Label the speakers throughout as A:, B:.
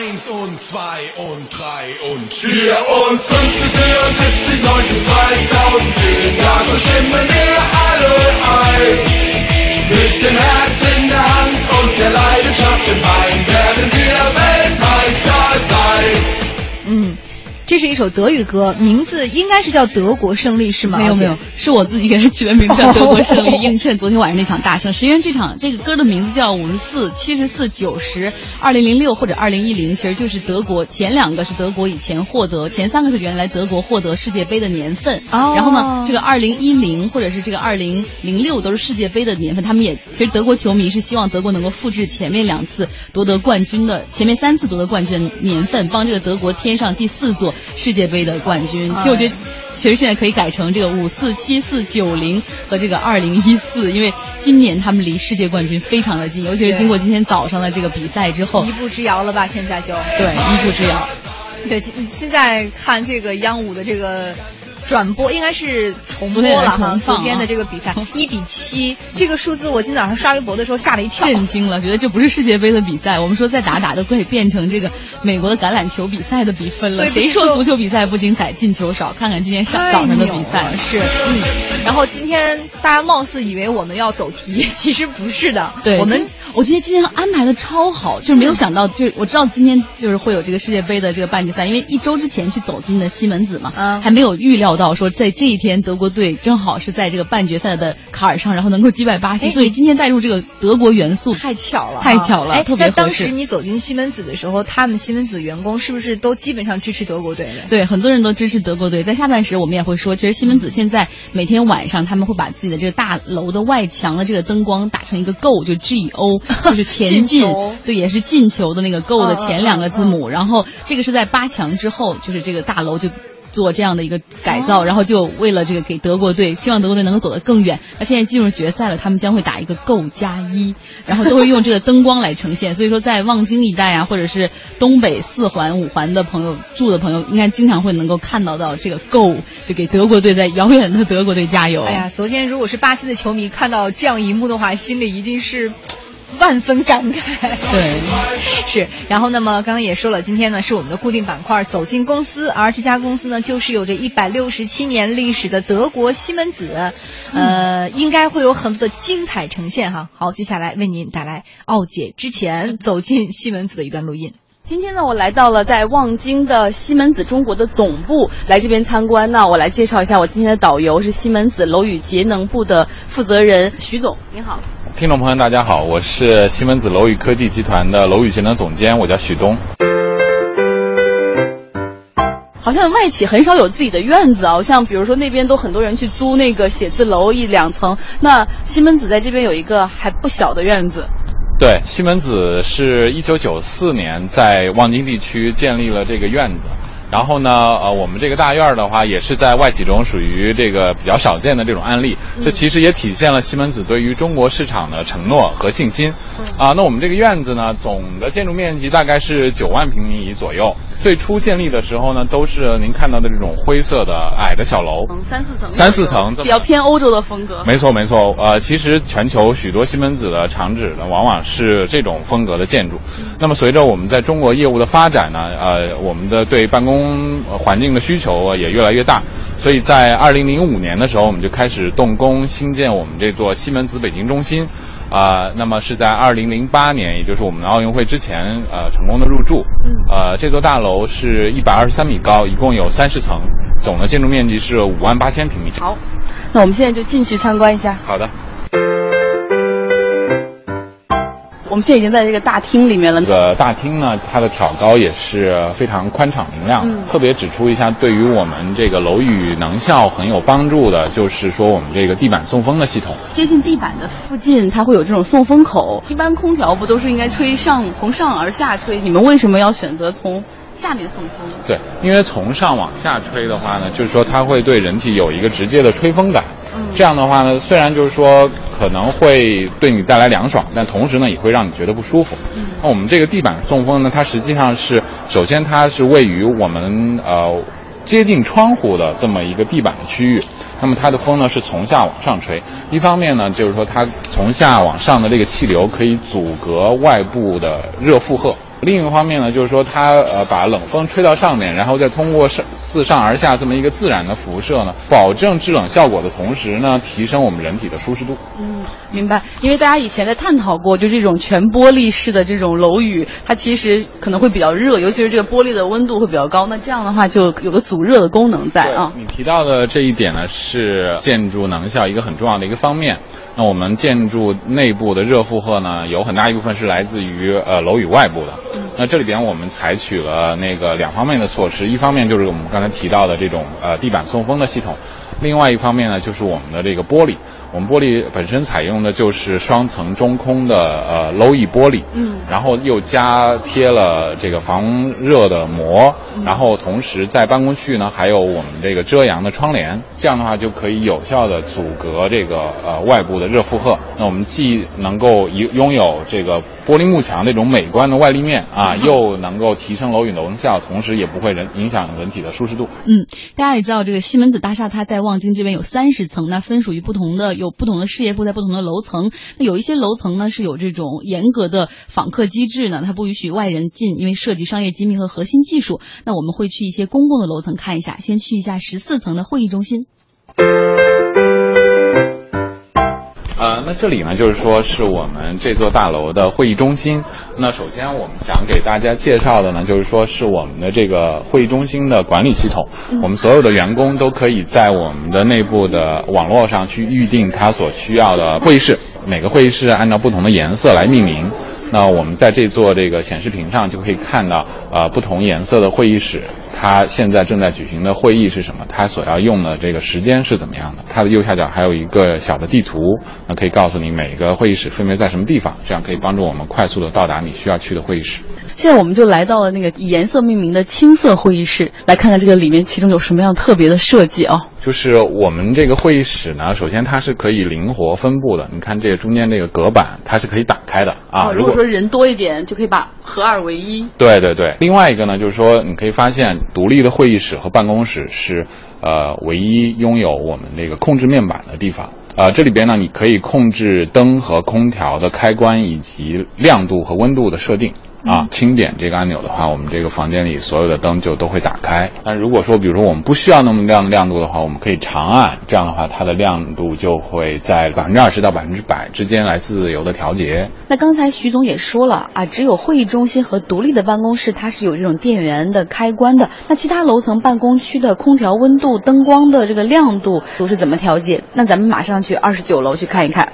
A: Eins und zwei und drei und vier und 50, 74, 90, 2000, 10 Jahre stimmen wir alle ein. Mit dem Herz
B: 这是一首德语歌，名字应该是叫《德国胜利》，是吗？
C: 没有没有，是我自己给它起的名字 叫《德国胜利》，映衬昨天晚上那场大胜。实际上这场这个歌的名字叫五十四、七十四、九十、二零零六或者二零一零，其实就是德国前两个是德国以前获得，前三个是原来德国获得世界杯的年份。
B: 哦
C: 然后呢，这个二零一零或者是这个二零零六都是世界杯的年份，他们也其实德国球迷是希望德国能够复制前面两次夺得冠军的，前面三次夺得冠军的年份，帮这个德国添上第四座世界杯的冠军。其实我觉得。其实现在可以改成这个五四七四九零和这个二零一四，因为今年他们离世界冠军非常的近，尤其是经过今天早上的这个比赛之后
B: 一，步之遥了吧？现在就
C: 对一步之遥。
B: 对，现在看这个央五的这个转播，应该是重播了哈。
C: 昨天
B: 的这个比赛 一比七，这个数字我今早上刷微博的时候吓了一跳。
C: 震惊了，觉得这不是世界杯的比赛。我们说再打打都可以变成这个美国的橄榄球比赛的比分了。谁
B: 说
C: 说足球比赛不精彩，进球少？看看今天上
B: 太
C: 早上的比赛，
B: 是，嗯，然后今天大家貌似以为我们要走题，其实不是的，
C: 对
B: 我们
C: 我今天今天安排的超好，就是没有想到，就是我知道今天就是会有这个世界杯的这个半决赛，因为一周之前去走进的西门子嘛，
B: 嗯
C: 还没有预料到说在这一天德国队正好是在这个半决赛的卡尔上，然后能够击败巴西，
B: 哎
C: 所以今天带入这个德国元素，
B: 太巧了啊，
C: 太巧了
B: 哎，
C: 特别
B: 当时你走进西门子的时候，他们西门子员工是不是都基本上支持德国队的？
C: 对，很多人都支持德国队。在下半时，我们也会说，其实西门子现在每天晚上他们会把自己的这个大楼的外墙的这个灯光打成一个 Go，就 G O，就是前进
B: 进，
C: 对，也是进球的那个 Go 的前两个字母。然后这个是在八强之后，就是这个大楼就。做这样的一个改造，
B: 哦
C: 然后就为了这个给德国队，希望德国队能够走得更远。那现在进入决赛了，他们将会打一个 Go 加一，然后都会用这个灯光来呈现。所以说，在望京一带啊，或者是东北四环、五环的朋友住的朋友，应该经常会能够看到到这个 Go，就给德国队在遥远的德国队加油。
B: 哎呀，昨天如果是巴西的球迷看到这样一幕的话，心里一定是。万分感慨，
C: 对，
B: 是。然后，那么刚刚也说了，今天呢是我们的固定板块“走进公司”，而这家公司呢就是有着一百六十七年历史的德国西门子，呃，应该会有很多的精彩呈现哈。好，接下来为您带来奥姐之前走进西门子的一段录音。
C: 今天呢，我来到了在望京的西门子中国的总部，来这边参观。那我来介绍一下我今天的导游是西门子楼宇节能部的负责人徐总，您好。
D: 听众朋友，大家好，我是西门子楼宇科技集团的楼宇节能总监，我叫许东。
C: 好像外企很少有自己的院子啊，像比如说那边都很多人去租那个写字楼一两层，那西门子在这边有一个还不小的院子。
D: 对，西门子是一九九四年在望京地区建立了这个院子。然后呢，呃，我们这个大院儿的话，也是在外企中属于这个比较少见的这种案例。这其实也体现了西门子对于中国市场的承诺和信心。啊，那我们这个院子呢，总的建筑面积大概是九万平米左右。最初建立的时候呢，都是您看到的这种灰色的矮的小楼，
C: 嗯，三四层，
D: 三四层
C: 比较偏欧洲的风格。
D: 没错，没错。呃，其实全球许多西门子的厂址呢，往往是这种风格的建筑。那么随着我们在中国业务的发展呢，呃，我们的对办公呃环境的需求呃也越来越大。所以在二零零五年的时候，我们就开始动工兴建我们这座西门子北京中心。啊、那么是在二零零八年，也就是我们的奥运会之前，呃，成功的入驻。
C: 嗯
D: 呃，这座大楼是一百二十三米高，一共有三十层，总的建筑面积是五万八千平米。
C: 好，那我们现在就进去参观一下。
D: 好的。
C: 我们现在已经在这个大厅里面了
D: 这。个大厅呢，它的挑高也是非常宽敞明亮。
C: 嗯
D: 特别指出一下，对于我们这个楼宇能效很有帮助的，就是说我们这个地板送风的系统。
C: 接近地板的附近，它会有这种送风口。一般空调不都是应该吹上从上而下吹？你们为什么要选择从下面送风？
D: 对，因为从上往下吹的话呢，就是说它会对人体有一个直接的吹风感。
C: 嗯
D: 这样的话呢，虽然就是说可能会对你带来凉爽，但同时呢也会让你觉得不舒服。
C: 嗯
D: 那我们这个地板送风呢，它实际上是首先它是位于我们呃接近窗户的这么一个地板的区域，那么它的风呢是从下往上吹。一方面呢，就是说它从下往上的这个气流可以阻隔外部的热负荷。另一方面呢，就是说它呃把冷风吹到上面，然后再通过上自上而下这么一个自然的辐射呢，保证制冷效果的同时呢，提升我们人体的舒适度。
C: 嗯，明白。因为大家以前在探讨过，就这种全玻璃式的这种楼宇，它其实可能会比较热，尤其是这个玻璃的温度会比较高。那这样的话就有个阻热的功能在啊。
D: 你提到的这一点呢，是建筑能效一个很重要的一个方面。那我们建筑内部的热负荷呢，有很大一部分是来自于呃楼宇外部的。那这里边我们采取了那个两方面的措施，一方面就是我们刚才提到的这种呃地板送风的系统，另外一方面呢就是我们的这个玻璃。我们玻璃本身采用的就是双层中空的呃 low E 玻璃，
C: 嗯，
D: 然后又加贴了这个防热的膜，然后同时在办公区呢还有我们这个遮阳的窗帘，这样的话就可以有效的阻隔这个呃外部的热负荷。那我们既能够拥拥有这个玻璃幕墙那种美观的外立面啊，又能够提升楼宇的能效，同时也不会人影响人体的舒适度。
C: 嗯，大家也知道这个西门子大厦它在望京这边有三十层，那分属于不同的。有不同的事业部在不同的楼层，那有一些楼层呢是有这种严格的访客机制呢，它不允许外人进，因为涉及商业机密和核心技术。那我们会去一些公共的楼层看一下，先去一下十四层的会议中心。
D: 呃，那这里呢，就是说是我们这座大楼的会议中心。那首先我们想给大家介绍的呢，就是说是我们的这个会议中心的管理系统。我们所有的员工都可以在我们的内部的网络上去预定他所需要的会议室，每个会议室按照不同的颜色来命名。那我们在这座这个显示屏上就可以看到，呃，不同颜色的会议室，它现在正在举行的会议是什么？它所要用的这个时间是怎么样的？它的右下角还有一个小的地图，那可以告诉你每个会议室分别在什么地方，这样可以帮助我们快速的到达你需要去的会议室。
C: 现在我们就来到了那个以颜色命名的青色会议室，来看看这个里面其中有什么样特别的设计啊？
D: 就是我们这个会议室呢，首先它是可以灵活分布的。你看这个中间这个隔板，它是可以打开的啊。
C: 如果说人多一点，就可以把合二为一。
D: 对对对。另外一个呢，就是说你可以发现，独立的会议室和办公室是呃唯一拥有我们这个控制面板的地方。呃，这里边呢，你可以控制灯和空调的开关以及亮度和温度的设定。啊，轻点这个按钮的话，我们这个房间里所有的灯就都会打开。但如果说，比如说我们不需要那么亮的亮度的话，我们可以长按，这样的话它的亮度就会在百分之二十到百分之百之间来自由的调节。
C: 那刚才徐总也说了啊，只有会议中心和独立的办公室它是有这种电源的开关的。那其他楼层办公区的空调温度、灯光的这个亮度都是怎么调节？那咱们马上去二十九楼去看一看。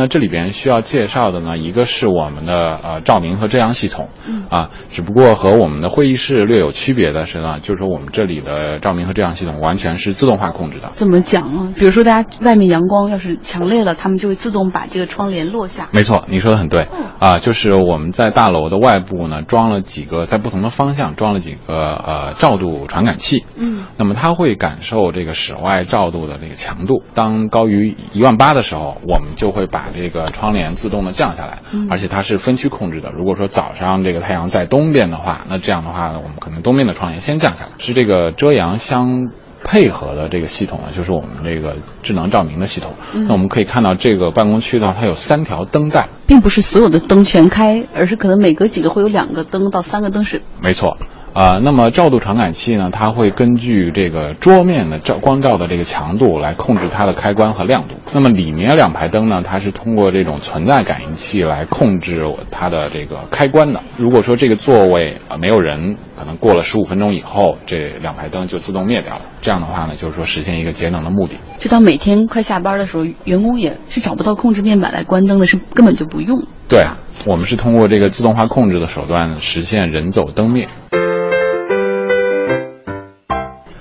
D: 那这里边需要介绍的呢，一个是我们的呃照明和遮阳系统，啊，只不过和我们的会议室略有区别的是呢，就是说我们这里的照明和遮阳系统完全是自动化控制的。
C: 怎么讲啊？比如说大家外面阳光要是强烈了，他们就会自动把这个窗帘落下。
D: 没错，你说的很对，啊，就是我们在大楼的外部呢装了几个，在不同的方向装了几个呃照度传感器，
C: 嗯，
D: 那么它会感受这个室外照度的这个强度，当高于一万八的时候，我们就会把这个窗帘自动的降下来，而且它是分区控制的。如果说早上这个太阳在东边的话，那这样的话呢，我们可能东边的窗帘先降下来。是这个遮阳相配合的这个系统呢，就是我们这个智能照明的系统。那我们可以看到这个办公区的话，它有三条灯带，
C: 并不是所有的灯全开，而是可能每隔几个会有两个灯到三个灯是。
D: 没错。啊，那么照度传感器呢？它会根据这个桌面的照光照的这个强度来控制它的开关和亮度。那么里面两排灯呢，它是通过这种存在感应器来控制它的这个开关的。如果说这个座位啊没有人，可能过了十五分钟以后，这两排灯就自动灭掉了。这样的话呢，就是说实现一个节能的目的。
C: 就当每天快下班的时候，员工也是找不到控制面板来关灯的，是根本就不用。
D: 对，我们是通过这个自动化控制的手段实现人走灯灭。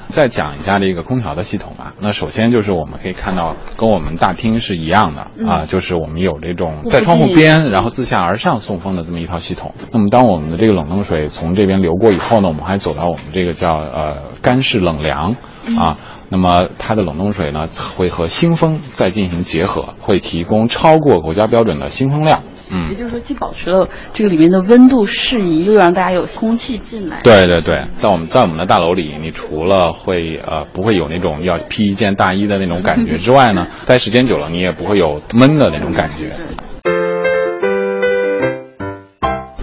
D: 再讲一下这个空调的系统吧。那首先就是我们可以看到，跟我们大厅是一样的啊，就是我们有这种在窗户边，然后自下而上送风的这么一套系统。那么当我们的这个冷冻水从这边流过以后呢，我们还走到我们这个叫呃干式冷凉啊。那么它的冷冻水呢会和新风再进行结合，会提供超过国家标准的新风量。嗯，
C: 也就是说，既保持了这个里面的温度适宜，又让大家有空气进来。
D: 对对对，在我们在我们的大楼里，你除了会呃不会有那种要披一件大衣的那种感觉之外呢，待时间久了，你也不会有闷的那种感觉。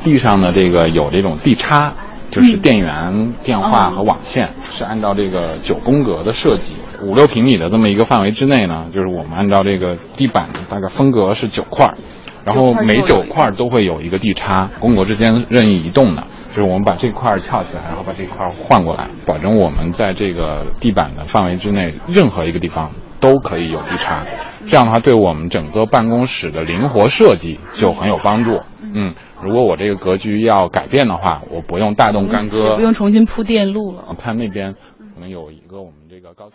D: 地上的这个有这种地插，就是电源、电话和网线，是按照这个九宫格的设计，五六平米的这么一个范围之内呢，就是我们按照这个地板大概分隔是九块儿，然后每九块都会有一个地插，宫格之间任意移动的。就是我们把这块儿翘起来，然后把这块儿换过来，保证我们在这个地板的范围之内，任何一个地方都可以有地插。这样的话，对我们整个办公室的灵活设计就很有帮助。嗯，如果我这个格局要改变的话，我不用大动干戈，
C: 不用重新铺电路了。
D: 我看那边可能有一个我们这个高，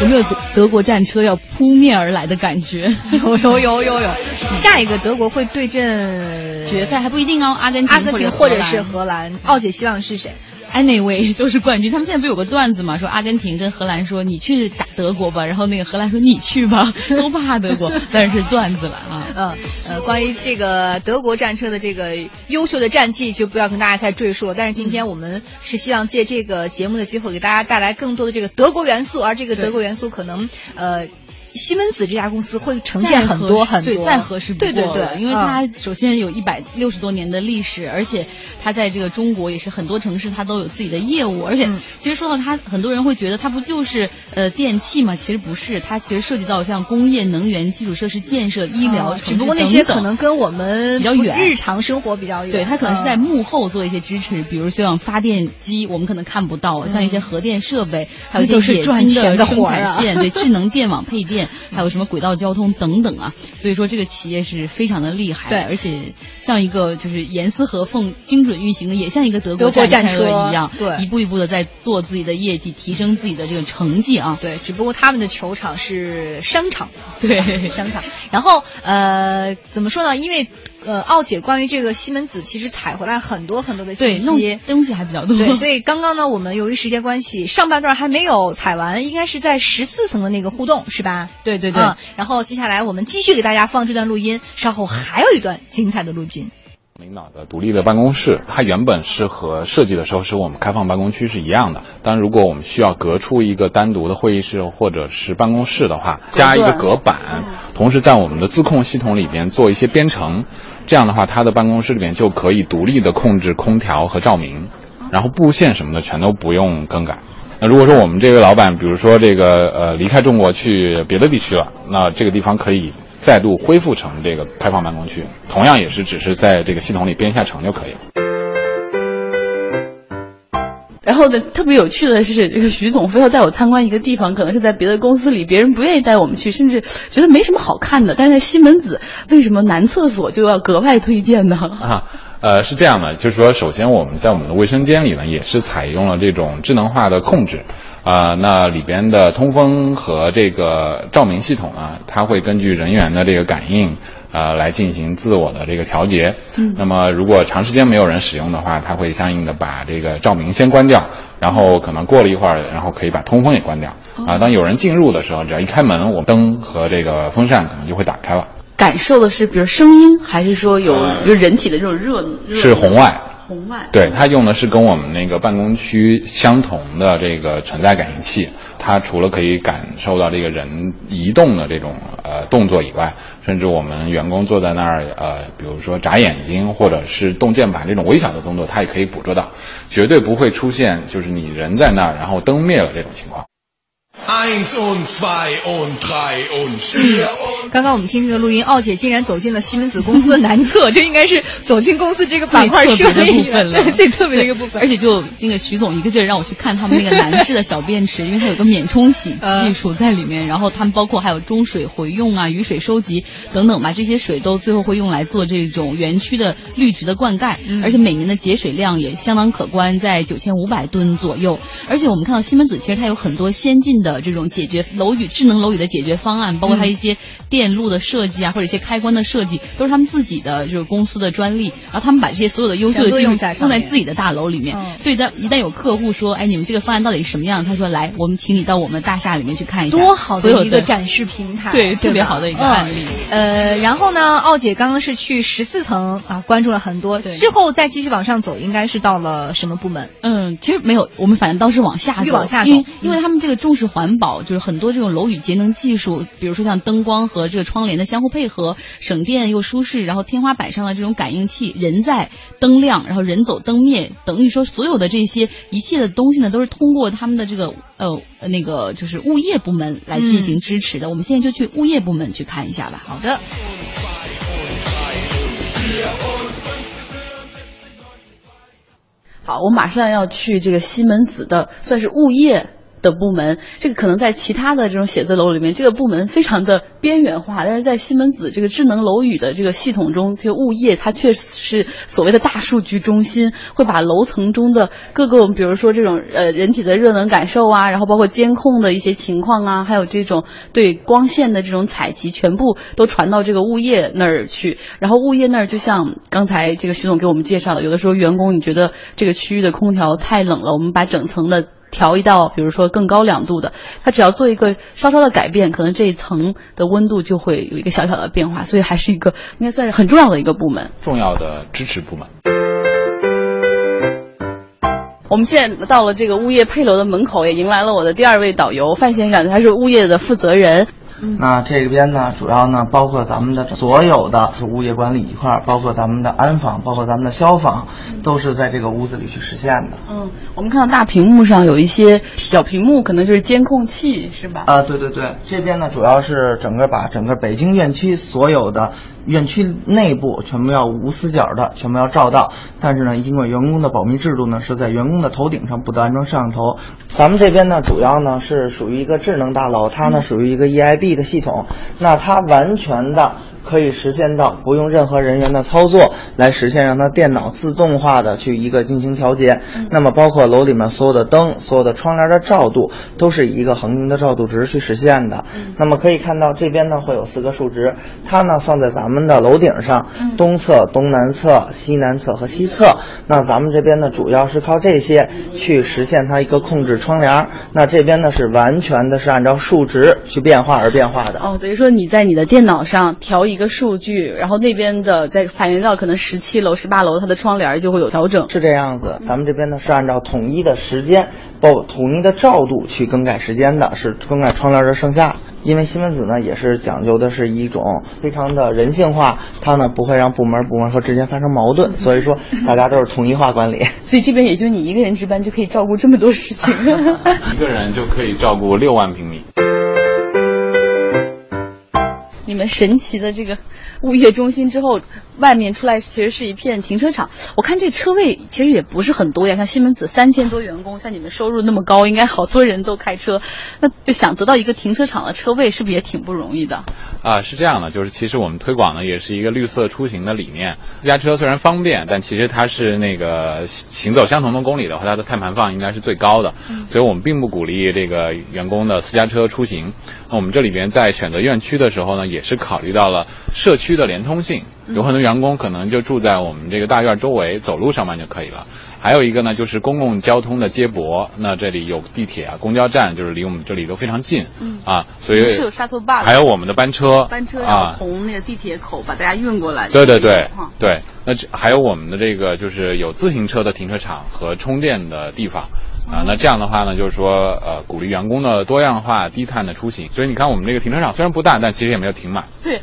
C: 有没有德国战车要扑面而来的感觉？
B: 有有有有有，下一个德国会对阵
C: 决赛还不一定哦，阿根廷或
B: 者是
C: 荷
B: 兰。奥姐希望是谁？
C: Anyway 都是冠军。他们现在不有个段子嘛，说阿根廷跟荷兰说你去打德国吧，然后那个荷兰说你去吧，都怕德国，但是是段子了啊。
B: 嗯呃，关于这个德国战车的这个优秀的战绩，就不要跟大家再赘述了。但是今天我们是希望借这个节目的机会，给大家带来更多的这个德国元素，而这个德国元素可能呃。西门子这家公司会呈现很多很多，
C: 对，再合适不过
B: 对对对，
C: 因为它首先有一百六十多年的历史，而且它在这个中国也是很多城市它都有自己的业务，而且
B: 嗯。
C: 其实说到它，很多人会觉得它不就是呃电器嘛？其实不是，它其实涉及到像工业、能源、基础设施建设、医疗，
B: 啊只不过那些可能跟我们
C: 比较远。
B: 日常生活比较远。
C: 对，它可能是在
B: 嗯
C: 幕后做一些支持，比如像发电机，我们可能看不到，像一些核电设备，还有一些冶金
B: 的
C: 生产线，对，智能电网配电，还有什么轨道交通等等啊。所以说这个企业是非常的厉害，
B: 对
C: 而且像一个就是严丝合缝、精准运行的，也像一个德国
B: 战
C: 车
B: 车
C: 一样，
B: 对
C: 一步一步的在做自己的业绩，提升自己的这个成绩啊。
B: 对，只不过他们的球场是商场，
C: 对
B: 商场。然后呃，怎么说呢？因为呃，奥姐关于这个西门子其实采回来很多很多的信息。
C: 东西还比较多。
B: 对，所以刚刚呢，我们由于时间关系，上半段还没有采完，应该是在十四层的那个互动，是吧？
C: 对对对
B: 嗯，然后接下来我们继续给大家放这段录音，稍后还有一段精彩的录音。
D: 领导的独立的办公室，它原本是和设计的时候是我们开放办公区是一样的。但如果我们需要隔出一个单独的会议室或者是办公室的话，加一个隔板，同时在我们的自控系统里边做一些编程，这样的话，它的办公室里面就可以独立的控制空调和照明，然后布线什么的全都不用更改。那如果说我们这位老板，比如说这个呃离开中国去别的地区了，那这个地方可以再度恢复成这个开放办公区，同样也是只是在这个系统里编一下程就可以了。
C: 然后呢，特别有趣的是，这个徐总非要带我参观一个地方，可能是在别的公司里，别人不愿意带我们去，甚至觉得没什么好看的。但是在西门子，为什么男厕所就要格外推荐呢？
D: 啊，呃，是这样的，就是说，首先我们在我们的卫生间里呢，也是采用了这种智能化的控制，啊、那里边的通风和这个照明系统呢，它会根据人员的这个感应，呃，来进行自我的这个调节。嗯，那么如果长时间没有人使用的话，它会相应的把这个照明先关掉，然后可能过了一会儿，然后可以把通风也关掉。啊，当有人进入的时候，只要一开门，我灯和这个风扇可能就会打开了。
C: 感受的是，比如声音，还是说有比如人体的这种热？热
D: 是红外。
C: 红外。
D: 对，它用的是跟我们那个办公区相同的这个存在感应器，它除了可以感受到这个人移动的这种呃动作以外，甚至我们员工坐在那儿呃，比如说眨眼睛或者是动键盘这种微小的动作，它也可以捕捉到，绝对不会出现就是你人在那儿然后灯灭了这种情况。
B: 刚刚我们听这个录音，奥姐竟然走进了西门子公司的 南侧，这应该是走进公司这个板块设
C: 最特别的部分了，
B: 对最特别的一个部分。
C: 而且就那个徐总一个劲儿让我去看他们那个男士的小便池，因为它有个免冲洗技术在里面，然后他们包括还有中水回用啊、雨水收集等等吧，这些水都最后会用来做这种园区的绿植的灌溉，而且每年的节水量也相当可观，在九千五百吨左右。而且我们看到西门子其实它有很多先进的这种解决楼宇智能楼宇的解决方案，包括它一些电路的设计啊，或者一些开关的设计，都是他们自己的就是公司的专利，然后他们把这些所有的优秀的技术
B: 用在
C: 自己的大楼里面。
B: 嗯。
C: 所以在一旦有客户说，哎，你们这个方案到底是什么样？他说来，我们请你到我们大厦里面去看一下，
B: 多好的一个展示平台，
C: 对特别好的一个案例。
B: 嗯。呃，然后呢，奥姐刚刚是去十四层啊，关注了很多，
C: 对。
B: 之后再继续往上走，应该是到了什么部门？
C: 嗯，其实没有，我们反正当时往下走，
B: 往下走
C: 因为
B: 嗯
C: 因为他们这个重视环环保，就是很多这种楼宇节能技术，比如说像灯光和这个窗帘的相互配合，省电又舒适，然后天花板上的这种感应器，人在灯亮，然后人走灯灭，等于说所有的这些一切的东西呢，都是通过他们的这个呃那个就是物业部门来进行支持的。我们现在就去物业部门去看一下吧。
B: 好的。
E: 好，我马上要去这个西门子的，算是物业。的部门，这个可能在其他的这种写字楼里面，这个部门非常的边缘化，但是在西门子这个智能楼宇的这个系统中，这个物业它确实是所谓的大数据中心，会把楼层中的各个，比如说这种呃人体的热能感受啊，然后包括监控的一些情况啊，还有这种对光线的这种采集，全部都传到这个物业那儿去。然后物业那儿就像刚才这个徐总给我们介绍的，有的时候员工你觉得这个区域的空调太冷了，我们把整层的。调一道，比如说更高两度的，它只要做一个稍稍的改变，可能这一层的温度就会有一个小小的变化，所以还是一个应该算是很重要的一个部门，
D: 重要的支持部门。
E: 我们现在到了这个物业配楼的门口，也迎来了我的第二位导游范先生，他是物业的负责人。
F: 那这边呢，主要呢包括咱们的所有的物业管理一块儿，包括咱们的安防，包括咱们的消防，都是在这个屋子里去实现的。
E: 嗯，我们看到大屏幕上有一些小屏幕，可能就是监控器，是吧？
F: 啊，对对对，这边呢主要是整个把整个北京院区所有的。园区内部全部要无死角的，全部要照到。但是呢，经过员工的保密制度呢，是在员工的头顶上不得安装摄像头。咱们这边呢，主要呢是属于一个智能大楼，它呢属于一个 EIB 的系统，那它完全的。可以实现到不用任何人员的操作来实现，让它电脑自动化的去一个进行调节。那么包括楼里面所有的灯、所有的窗帘的照度，都是以一个恒定的照度值去实现的。那么可以看到这边呢会有四个数值，它呢放在咱们的楼顶上，东侧、东南侧、西南侧和西侧。那咱们这边呢主要是靠这些去实现它一个控制窗帘。那这边呢是完全的是按照数值去变化而变化的。
E: 哦，等于说你在你的电脑上调一。一个数据，然后那边的再反映到可能十七楼、十八楼，它的窗帘就会有调整，
F: 是这样子。咱们这边呢是按照统一的时间，不统一的照度去更改时间的，是更改窗帘的上下。因为西门子呢也是讲究的是一种非常的人性化，它呢不会让部门部门和之间发生矛盾，所以说大家都是统一化管理。
E: 所以这边也就你一个人值班就可以照顾这么多事情，
D: 一个人就可以照顾六万平米。
E: 你们神奇的这个物业中心之后，外面出来其实是一片停车场。我看这车位其实也不是很多呀，像西门子三千多员工，像你们收入那么高，应该好多人都开车，那就想得到一个停车场的车位，是不是也挺不容易的？
D: 啊，是这样的，就是其实我们推广呢也是一个绿色出行的理念。私家车虽然方便，但其实它是那个行走相同的公里的话，它的碳排放应该是最高的，所以我们并不鼓励这个员工的私家车出行。那我们这里边在选择院区的时候呢，也也是考虑到了社区的连通性，有很多员工可能就住在我们这个大院周围，走路上班就可以了。还有一个呢，就是公共交通的接驳，那这里有地铁啊、公交站，就是离我们这里都非常近，嗯啊，所以
E: 是有 shuttle bus，
D: 还有我们的班车，
E: 班车要从那个地铁口把大家运过来。
D: 对对对对，那这还有我们的这个就是有自行车的停车场和充电的地方。啊，那这样的话呢，就是说，呃，鼓励员工的多样化、低碳的出行。所以你看，我们这个停车场虽然不大，但其实也没有停满。
E: 对。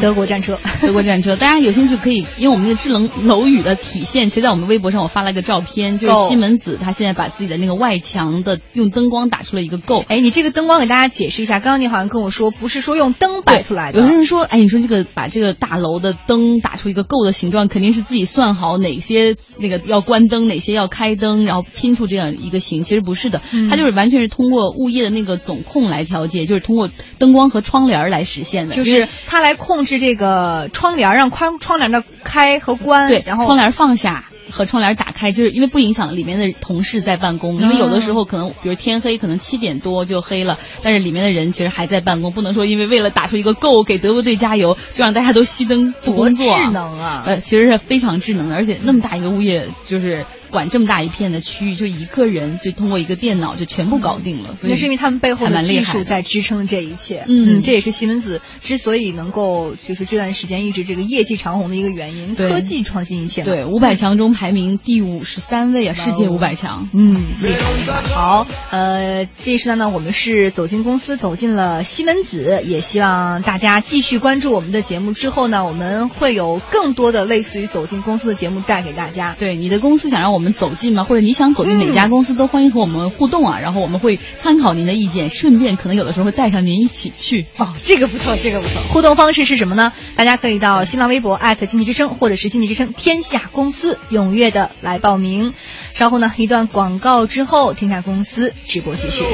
B: 德国战车，
C: 德国战车，大家有兴趣可以，因为我们那个智能楼宇的体现，其实在我们微博上我发了个照片，就是西门子他现在把自己的那个外墙的用灯光打出了一个够。
B: 哎，你这个灯光给大家解释一下，刚刚你好像跟我说不是说用灯摆出来的。
C: 有的人说，哎，你说这个把这个大楼的灯打出一个够的形状，肯定是自己算好哪些那个要关灯，哪些要开灯，然后拼出这样一个形。其实不是的，它就是完全是通过物业的那个总控来调节，就是通过灯光和窗帘来实现的，
B: 就是它来控。是这个窗帘，让窗窗帘的开和关，
C: 对，
B: 然后
C: 窗帘放下和窗帘打开，就是因为不影响里面的同事在办公。因为有的时候可能，比如天黑，可能七点多就黑了，但是里面的人其实还在办公，不能说因为为了打出一个够给德国队加油，就让大家都熄灯不工作。
B: 智能啊！
C: 呃，其实是非常智能的，而且那么大一个物业，就是。管这么大一片的区域，就一个人就通过一个电脑就全部搞定了。所以
B: 那是因为他们背后的技术在支撑这一切。
C: 嗯
B: 这也是西门子之所以能够就是这段时间一直这个业绩长虹的一个原因。科技创新一切。
C: 对五百强中排名第五十三位啊，世界五百强。
B: 嗯，厉害。好，呃，这一时段呢，我们是走进公司，走进了西门子，也希望大家继续关注我们的节目。之后呢，我们会有更多的类似于走进公司的节目带给大家。
C: 对你的公司想让我们走进吗？或者你想走进哪家公司，都欢迎和我们互动啊。然后我们会参考您的意见，顺便可能有的时候会带上您一起去。
B: 哦，这个不错，这个不错。互动方式是什么呢？大家可以到新浪微博经济之声，或者是经济之声天下公司，踊跃的来报名。稍后呢，一段广告之后，天下公司直播继续。